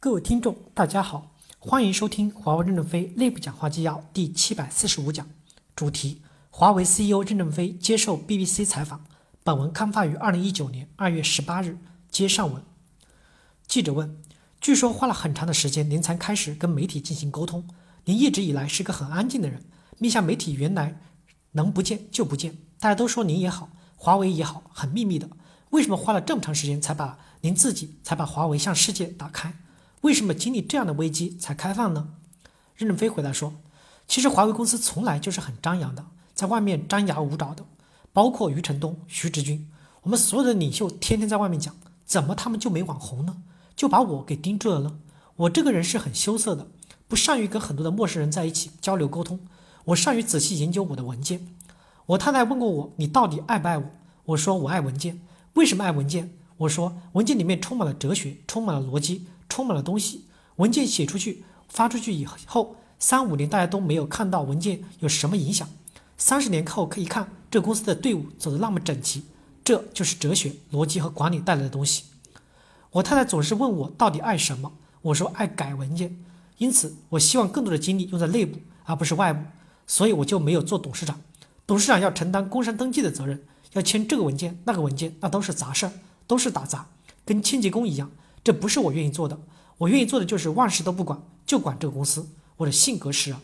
各位听众，大家好，欢迎收听华为任正非内部讲话纪要第七百四十五讲，主题：华为 CEO 任正非接受 BBC 采访。本文刊发于二零一九年二月十八日。接上文，记者问：据说花了很长的时间，您才开始跟媒体进行沟通。您一直以来是个很安静的人，面向媒体原来能不见就不见。大家都说您也好，华为也好，很秘密的。为什么花了这么长时间才把您自己才把华为向世界打开？为什么经历这样的危机才开放呢？任正非回答说：“其实华为公司从来就是很张扬的，在外面张牙舞爪的，包括余承东、徐直军，我们所有的领袖天天在外面讲，怎么他们就没网红呢？就把我给盯住了呢？我这个人是很羞涩的，不善于跟很多的陌生人在一起交流沟通，我善于仔细研究我的文件。我太太问过我，你到底爱不爱我？我说我爱文件。为什么爱文件？我说文件里面充满了哲学，充满了逻辑。”充满了东西，文件写出去、发出去以后，三五年大家都没有看到文件有什么影响。三十年后可以看这公司的队伍走得那么整齐，这就是哲学、逻辑和管理带来的东西。我太太总是问我到底爱什么，我说爱改文件。因此，我希望更多的精力用在内部，而不是外部，所以我就没有做董事长。董事长要承担工商登记的责任，要签这个文件、那个文件，那都是杂事儿，都是打杂，跟清洁工一样。这不是我愿意做的，我愿意做的就是万事都不管，就管这个公司。我的性格是啊，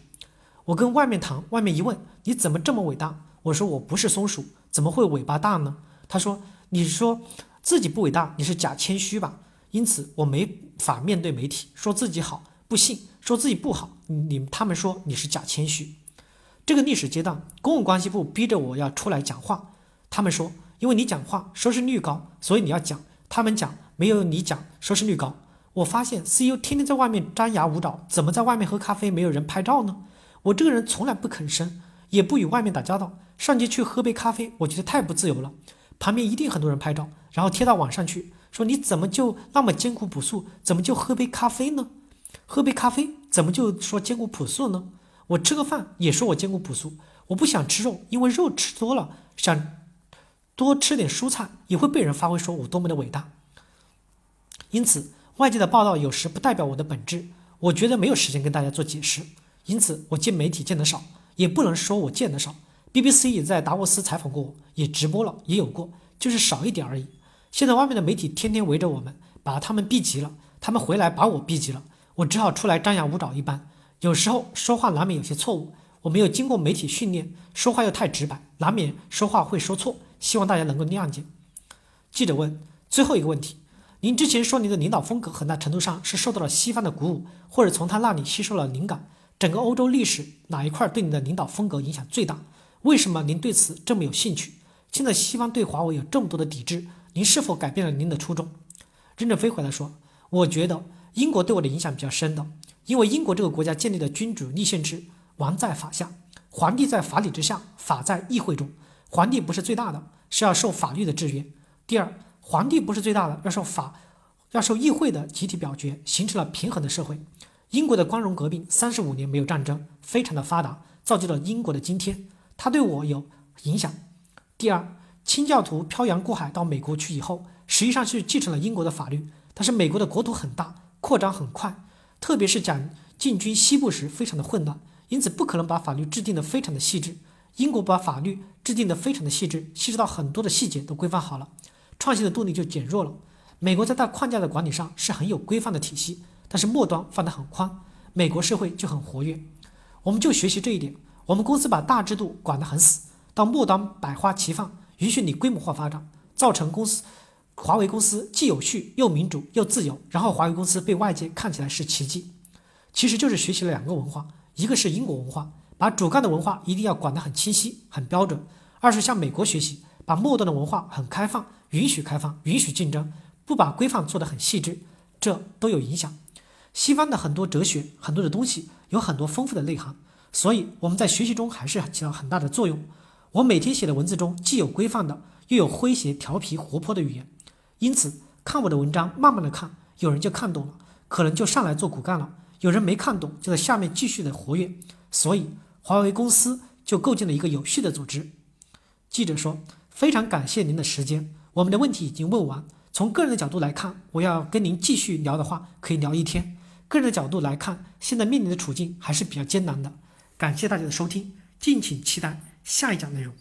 我跟外面谈，外面一问你怎么这么伟大，我说我不是松鼠，怎么会尾巴大呢？他说你是说自己不伟大，你是假谦虚吧？因此我没法面对媒体说自己好，不信说自己不好，你他们说你是假谦虚。这个历史阶段，公共关系部逼着我要出来讲话，他们说因为你讲话收视率高，所以你要讲。他们讲。没有你讲收视率高，我发现 CEO 天天在外面张牙舞爪，怎么在外面喝咖啡没有人拍照呢？我这个人从来不吭声，也不与外面打交道，上街去喝杯咖啡，我觉得太不自由了。旁边一定很多人拍照，然后贴到网上去，说你怎么就那么艰苦朴素？怎么就喝杯咖啡呢？喝杯咖啡怎么就说艰苦朴素呢？我吃个饭也说我艰苦朴素，我不想吃肉，因为肉吃多了，想多吃点蔬菜也会被人发挥说我多么的伟大。因此，外界的报道有时不代表我的本质。我觉得没有时间跟大家做解释，因此我见媒体见得少，也不能说我见得少。BBC 也在达沃斯采访过我，也直播了，也有过，就是少一点而已。现在外面的媒体天天围着我们，把他们逼急了，他们回来把我逼急了，我只好出来张牙舞爪一般。有时候说话难免有些错误，我没有经过媒体训练，说话又太直白，难免说话会说错，希望大家能够谅解。记者问最后一个问题。您之前说您的领导风格很大程度上是受到了西方的鼓舞，或者从他那里吸收了灵感。整个欧洲历史哪一块对您的领导风格影响最大？为什么您对此这么有兴趣？现在西方对华为有这么多的抵制，您是否改变了您的初衷？任正非回答说：“我觉得英国对我的影响比较深的，因为英国这个国家建立的君主立宪制，王在法下，皇帝在法理之下，法在议会中，皇帝不是最大的，是要受法律的制约。第二。”皇帝不是最大的，要受法，要受议会的集体表决，形成了平衡的社会。英国的光荣革命三十五年没有战争，非常的发达，造就了英国的今天。它对我有影响。第二，清教徒漂洋过海到美国去以后，实际上是继承了英国的法律，但是美国的国土很大，扩张很快，特别是讲进军西部时非常的混乱，因此不可能把法律制定的非常的细致。英国把法律制定的非常的细致，细致到很多的细节都规范好了。创新的动力就减弱了。美国在大框架的管理上是很有规范的体系，但是末端放得很宽，美国社会就很活跃。我们就学习这一点。我们公司把大制度管得很死，到末端百花齐放，允许你规模化发展，造成公司华为公司既有序又民主又自由。然后华为公司被外界看起来是奇迹，其实就是学习了两个文化，一个是英国文化，把主干的文化一定要管得很清晰、很标准；二是向美国学习，把末端的文化很开放。允许开放，允许竞争，不把规范做得很细致，这都有影响。西方的很多哲学，很多的东西有很多丰富的内涵，所以我们在学习中还是起到很大的作用。我每天写的文字中既有规范的，又有诙谐、调皮、活泼的语言，因此看我的文章，慢慢的看，有人就看懂了，可能就上来做骨干了；有人没看懂，就在下面继续的活跃。所以华为公司就构建了一个有序的组织。记者说：“非常感谢您的时间。”我们的问题已经问完，从个人的角度来看，我要跟您继续聊的话，可以聊一天。个人的角度来看，现在面临的处境还是比较艰难的。感谢大家的收听，敬请期待下一讲内容。